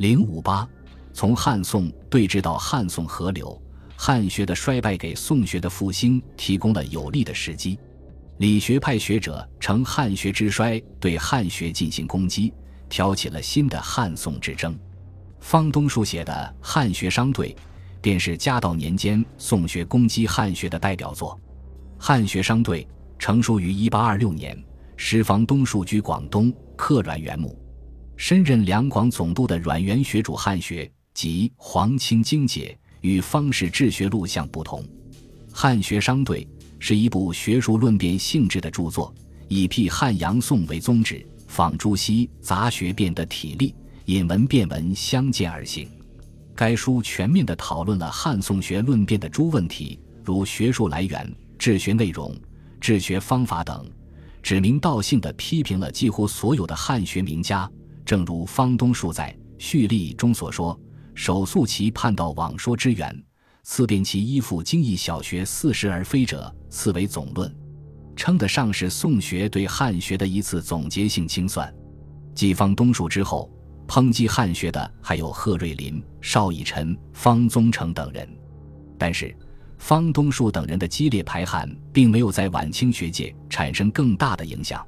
零五八，从汉宋对峙到汉宋合流，汉学的衰败给宋学的复兴提供了有利的时机。理学派学者乘汉学之衰对汉学进行攻击，挑起了新的汉宋之争。方东树写的《汉学商队》便是嘉道年间宋学攻击汉学的代表作。《汉学商队》成书于一八二六年，时方东树居广东，客阮元墓。身任两广总督的阮元学主汉学及黄清经解，与方士治学录像不同。《汉学商队》。是一部学术论辩性质的著作，以辟汉阳宋为宗旨，仿朱熹杂学辩的体例，引文辩文相间而行。该书全面地讨论了汉宋学论辩的诸问题，如学术来源、治学内容、治学方法等，指名道姓地批评了几乎所有的汉学名家。正如方东树在序例中所说：“首溯其叛道妄说之源。”次辨其依附经义小学似是而非者，次为总论，称得上是宋学对汉学的一次总结性清算。继方东树之后，抨击汉学的还有贺瑞麟、邵以辰、方宗成等人。但是，方东树等人的激烈排汉，并没有在晚清学界产生更大的影响。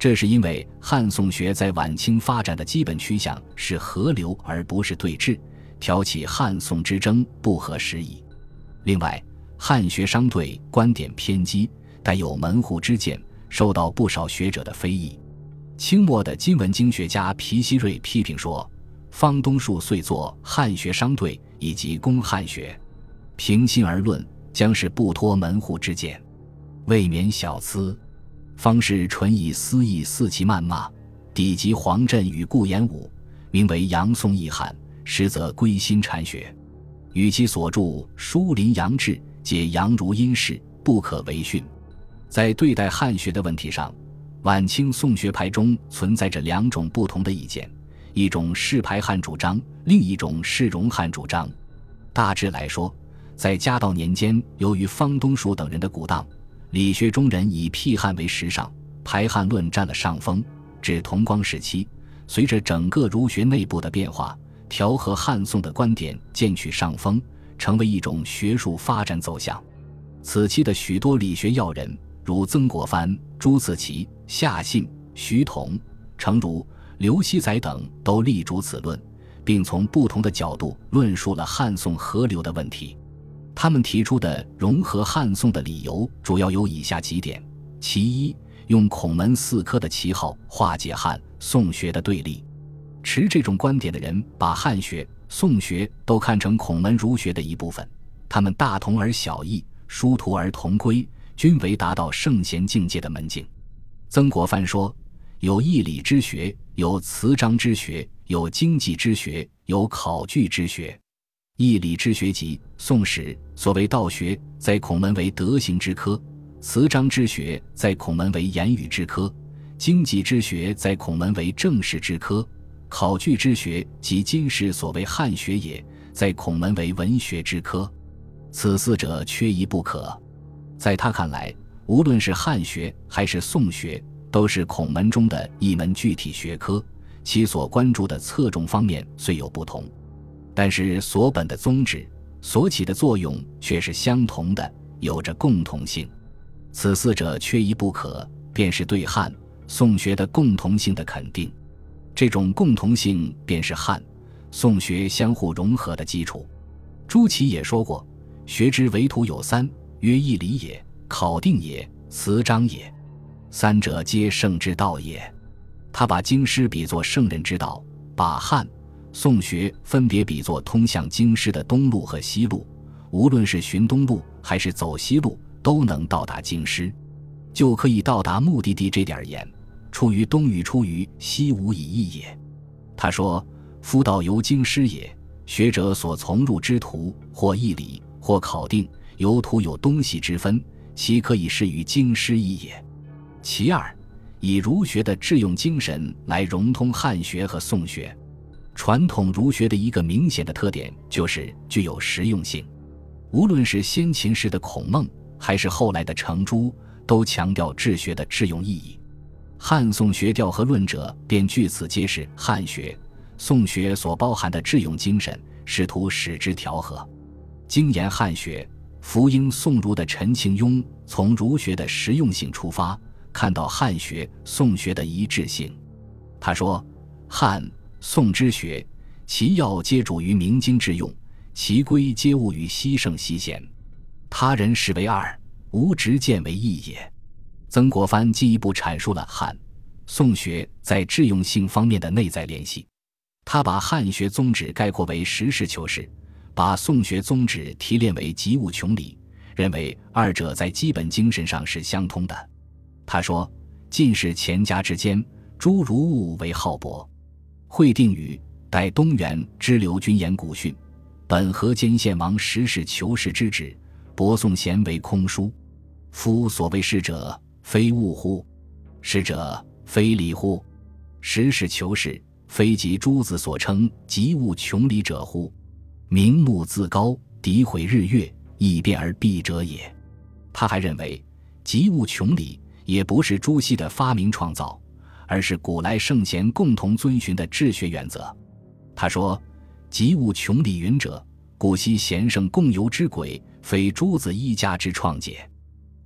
这是因为汉宋学在晚清发展的基本趋向是合流，而不是对峙。挑起汉宋之争不合时宜。另外，汉学商队观点偏激，带有门户之见，受到不少学者的非议。清末的金文经学家皮希瑞批评说：“方东树遂作《汉学商队》以及公汉学，平心而论，将是不脱门户之见，未免小资。方是纯以私意肆其谩骂，抵及黄镇与顾炎武，名为杨宋义汉。”实则归心禅学，与其所著《书林杨志》皆杨儒因事，不可为训。在对待汉学的问题上，晚清宋学派中存在着两种不同的意见：一种是排汉主张，另一种是容汉主张。大致来说，在嘉道年间，由于方东树等人的鼓荡，理学中人以辟汉为时尚，排汉论占了上风。至同光时期，随着整个儒学内部的变化。调和汉宋的观点渐取上风，成为一种学术发展走向。此期的许多理学要人，如曾国藩、朱自奇、夏信、徐桐、程儒、刘熙载等，都力主此论，并从不同的角度论述了汉宋合流的问题。他们提出的融合汉宋的理由，主要有以下几点：其一，用孔门四科的旗号化解汉宋学的对立。持这种观点的人，把汉学、宋学都看成孔门儒学的一部分，他们大同而小异，殊途而同归，均为达到圣贤境界的门径。曾国藩说：“有义理之学，有词章之学，有经济之学，有考据之学。义理之学即《宋史》，所谓道学，在孔门为德行之科；词章之学在孔门为言语之科；经济之学在孔门为政事之科。”考据之学即今世所谓汉学也，在孔门为文学之科，此四者缺一不可。在他看来，无论是汉学还是宋学，都是孔门中的一门具体学科，其所关注的侧重方面虽有不同，但是所本的宗旨、所起的作用却是相同的，有着共同性。此四者缺一不可，便是对汉宋学的共同性的肯定。这种共同性便是汉、宋学相互融合的基础。朱祁也说过：“学之为途有三，曰义理也、考定也、词章也。三者皆圣之道也。”他把经师比作圣人之道，把汉、宋学分别比作通向京师的东路和西路。无论是寻东路还是走西路，都能到达京师，就可以到达目的地。这点言。出于东与出于西无以异也。他说：“夫道由京师也，学者所从入之途，或义理，或考定，由途有东西之分，其可以适于京师一也。其二，以儒学的致用精神来融通汉学和宋学。传统儒学的一个明显的特点就是具有实用性，无论是先秦时的孔孟，还是后来的程朱，都强调治学的致用意义。”汉宋学调和论者便据此揭示汉学、宋学所包含的致用精神，试图使之调和。精研汉学，福音宋儒的陈庆庸从儒学的实用性出发，看到汉学、宋学的一致性。他说：“汉、宋之学，其要皆主于明经之用，其规皆务于西圣西贤。他人视为二，吾执见为一也。”曾国藩进一步阐述了汉、宋学在致用性方面的内在联系。他把汉学宗旨概括为实事求是，把宋学宗旨提炼为极物穷理，认为二者在基本精神上是相通的。他说：“晋士钱家之间，诸如物为好博。会定语，待东原之流君言古训，本河间献王实事求是之旨，博宋贤为空书。夫所谓是者。”非物乎？是者，非礼乎？实事求是，非即诸子所称及物穷理者乎？明目自高，诋毁日月，易变而蔽者也。他还认为，及物穷理也不是朱熹的发明创造，而是古来圣贤共同遵循的治学原则。他说：“极物穷理云者，古稀贤圣共游之轨，非诸子一家之创解。”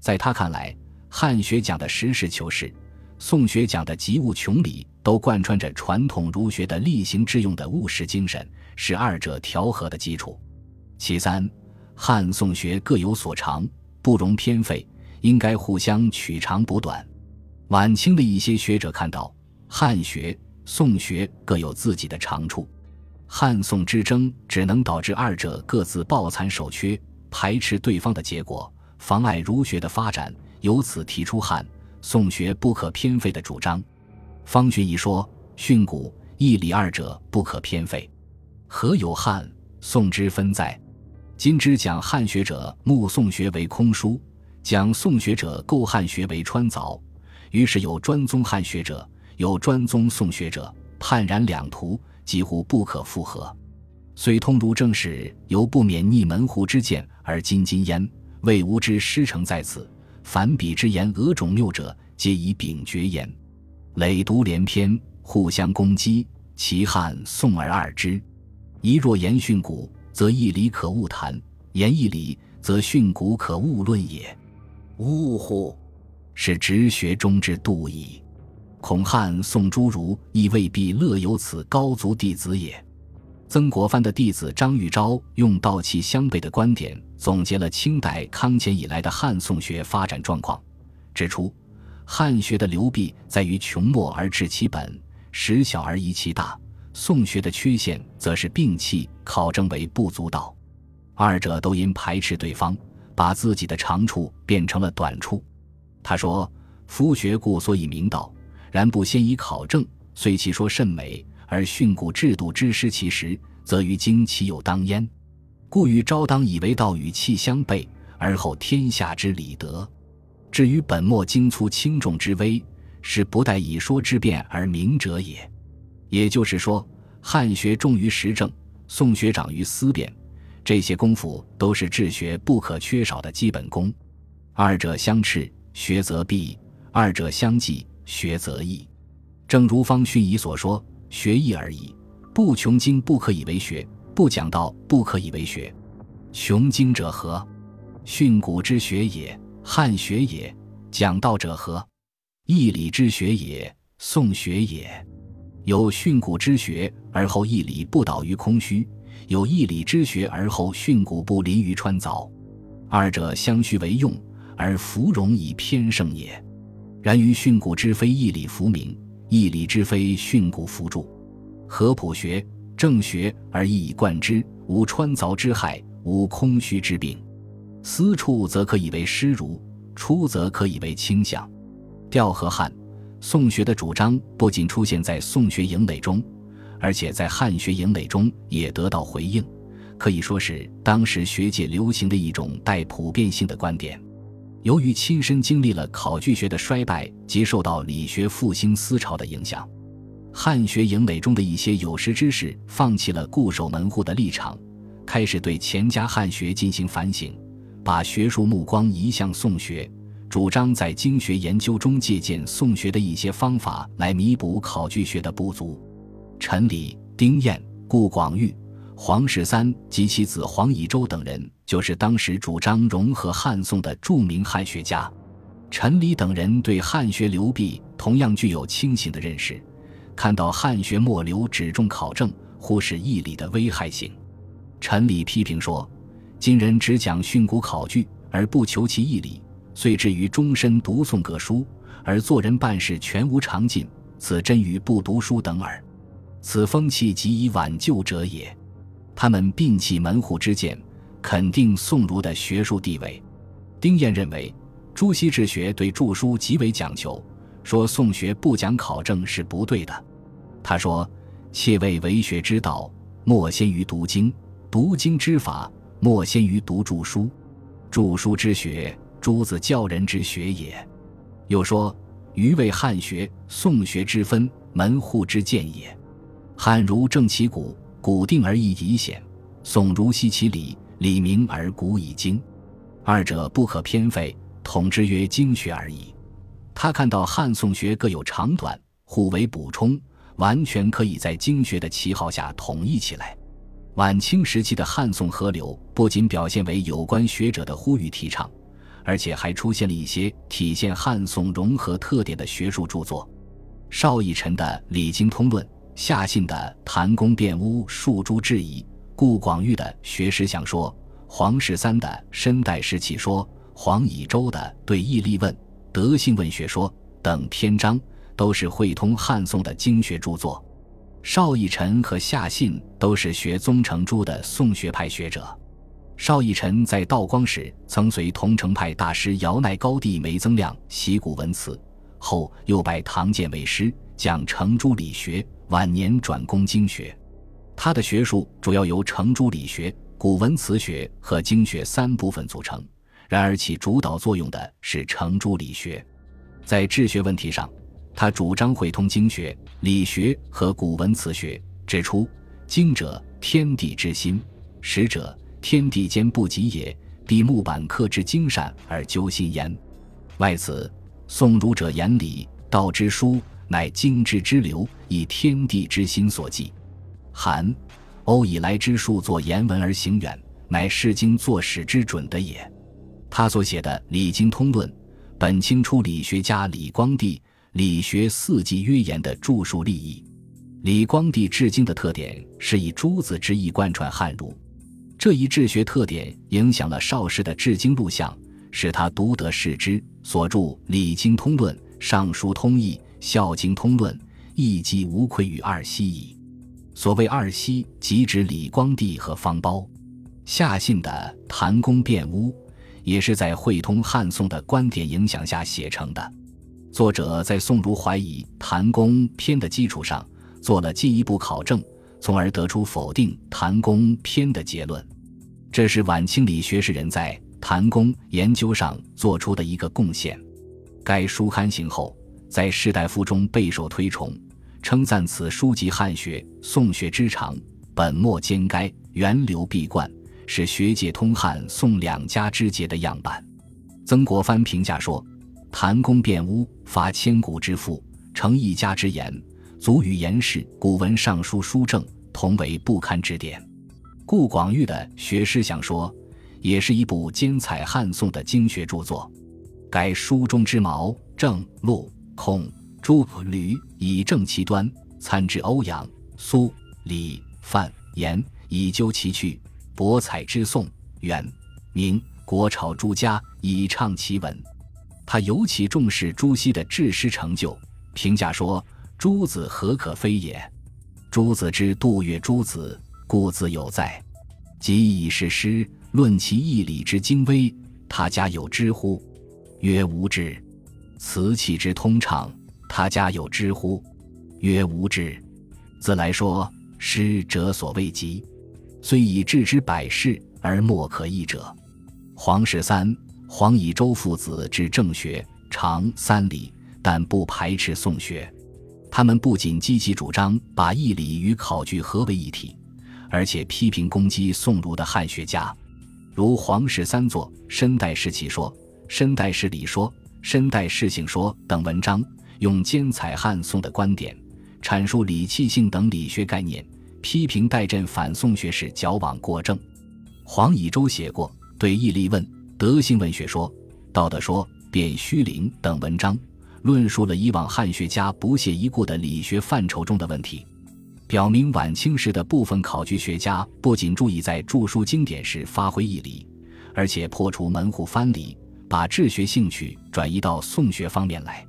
在他看来。汉学讲的实事求是，宋学讲的极物穷理，都贯穿着传统儒学的厉行致用的务实精神，是二者调和的基础。其三，汉宋学各有所长，不容偏废，应该互相取长补短。晚清的一些学者看到汉学、宋学各有自己的长处，汉宋之争只能导致二者各自抱残守缺，排斥对方的结果，妨碍儒学的发展。由此提出汉宋学不可偏废的主张。方学一说，训诂义理二者不可偏废，何有汉宋之分在？今之讲汉学者目宋学为空书，讲宋学者构汉学为穿凿，于是有专宗汉学者，有专宗宋学者，判然两途，几乎不可复合。虽通儒正史，犹不免逆门户之见而津津焉，谓吾之师承在此。凡彼之言讹种谬者，皆以秉绝言。累读连篇，互相攻击，其汉宋而二之。一若言训诂，则义理可勿谈；言义理，则训诂可勿论也。呜呼！是直学中之度矣。孔汉宋诸儒亦未必乐有此高足弟子也。曾国藩的弟子张玉昭用道气相悖的观点总结了清代康乾以来的汉宋学发展状况，指出汉学的流弊在于穷末而治其本，实小而遗其大；宋学的缺陷则是摒弃考证为不足道，二者都因排斥对方，把自己的长处变成了短处。他说：“夫学故所以明道，然不先以考证，虽其说甚美。”而训诂制度之失其实，则于经其有当焉，故与昭当以为道与气相悖，而后天下之理得。至于本末精粗轻重之微，是不待以说之辩而明者也。也就是说，汉学重于实证，宋学长于思辨，这些功夫都是治学不可缺少的基本功。二者相斥，学则弊；二者相济，学则益。正如方勋仪所说。学义而已，不穷经不可以为学，不讲道不可以为学。穷经者何？训诂之学也，汉学也；讲道者何？义理之学也，宋学也。有训诂之学而后义理不倒于空虚，有义理之学而后训诂不临于川凿。二者相须为用，而弗容以偏胜也。然于训诂之非义理弗明。义理之非训诂辅助，合朴学正学而一以贯之，无穿凿之害，无空虚之病。私处则可以为师儒，出则可以为倾向。调和汉宋学的主张不仅出现在宋学营垒中，而且在汉学营垒中也得到回应，可以说是当时学界流行的一种带普遍性的观点。由于亲身经历了考据学的衰败及受到理学复兴思潮的影响，汉学营垒中的一些有识之士放弃了固守门户的立场，开始对钱家汉学进行反省，把学术目光移向宋学，主张在经学研究中借鉴宋学的一些方法来弥补考据学的不足。陈理、丁彦、顾广域、黄十三及其子黄以周等人，就是当时主张融合汉宋的著名汉学家。陈理等人对汉学流弊同样具有清醒的认识，看到汉学末流只重考证，忽视义理的危害性。陈理批评说：“今人只讲训诂考据，而不求其义理，遂至于终身读诵各书，而做人办事全无长进，此真与不读书等耳。此风气极以挽救者也。”他们摒弃门户之见，肯定宋儒的学术地位。丁彦认为。朱熹治学对著书极为讲究，说宋学不讲考证是不对的。他说：“切谓为学之道，莫先于读经；读经之法，莫先于读著书。著书之学，诸子教人之学也。”又说：“余谓汉学、宋学之分，门户之见也。汉儒正其古，古定而义以显；宋儒悉其理，理明而古以精。二者不可偏废。”统之曰经学而已。他看到汉宋学各有长短，互为补充，完全可以在经学的旗号下统一起来。晚清时期的汉宋合流，不仅表现为有关学者的呼吁提倡，而且还出现了一些体现汉宋融合特点的学术著作。邵逸臣的《礼经通论》，夏信的《谭公辩巫述诸质疑》，顾广域的《学识想说》，黄十三的《身代时起说》。黄以周的《对义立问》《德性问学说》等篇章，都是汇通汉宋的经学著作。邵逸臣和夏信都是学宗成朱的宋学派学者。邵逸臣在道光时曾随桐城派大师姚鼐高弟梅增亮习古文辞，后又拜唐建为师，讲程朱理学。晚年转攻经学。他的学术主要由程朱理学、古文辞学和经学三部分组成。然而，起主导作用的是程朱理学。在治学问题上，他主张会通经学、理学和古文辞学，指出：“经者，天地之心；史者，天地间不及也。必木板刻之精善而究心焉。外此，宋儒者言理，道之书，乃经之之流，以天地之心所寄。韩、欧以来之术作言文而行远，乃释经作史之准的也。”他所写的《礼经通论》，本清初理学家李光地理学四纪约言的著述立意。李光地治经的特点是以诸子之意贯穿汉儒，这一治学特点影响了邵氏的治经录像，使他独得世之。所著《礼经通论》《尚书通义》《孝经通论》，亦即无愧于二希矣。所谓二希，即指李光地和方苞。夏信的《谭公辩巫》。也是在汇通汉宋的观点影响下写成的。作者在宋儒怀疑谭公篇的基础上，做了进一步考证，从而得出否定谭公篇的结论。这是晚清理学士人在谭公研究上做出的一个贡献。该书刊行后，在士大夫中备受推崇，称赞此书集汉学、宋学之长，本末兼该，源流必贯。是学界通汉宋两家之节的样板。曾国藩评价说：“谭公辩巫，发千古之富，成一家之言，足与颜氏古文尚书书证同为不堪之典。”顾广域的《学诗想说》也是一部兼采汉宋的经学著作。该书中之毛、郑、陆、孔、朱、吕以正其端，参之欧阳、苏、李、范、严，以究其趣。博采之宋、元、明、国朝诸家以畅其文，他尤其重视朱熹的治诗成就，评价说：“诸子何可非也？朱子之杜越诸子，故自有在。即以是诗论其义理之精微，他家有知乎？曰无之。辞气之通畅，他家有之乎？曰无之。自来说，诗者所未及。”虽以治之百世而莫可易者。黄十三、黄以周父子之正学长三礼，但不排斥宋学。他们不仅积极主张把义理与考据合为一体，而且批评攻击宋儒的汉学家，如黄十三作《申代世起说》《申代世理说》《申代世性说》等文章，用兼采汉宋的观点，阐述理气性等理学概念。批评代朕反宋学士矫枉过正。黄以周写过《对义立问》《德性文学说》《道德说》《卞虚灵》等文章，论述了以往汉学家不屑一顾的理学范畴中的问题，表明晚清时的部分考据学家不仅注意在著书经典时发挥义理，而且破除门户藩篱，把治学兴趣转移到宋学方面来。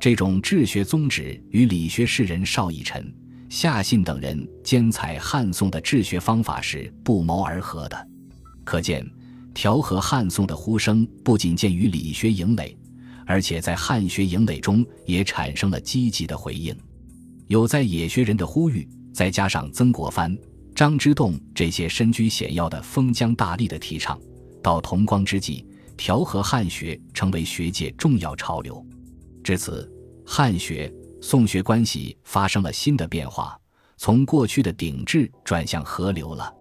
这种治学宗旨与理学士人邵以辰、夏信等人兼采汉宋的治学方法是不谋而合的。可见，调和汉宋的呼声不仅见于理学营垒，而且在汉学营垒中也产生了积极的回应。有在野学人的呼吁，再加上曾国藩、张之洞这些身居显要的封疆大吏的提倡，到同光之际，调和汉学成为学界重要潮流。至此，汉学、宋学关系发生了新的变化，从过去的顶制转向合流了。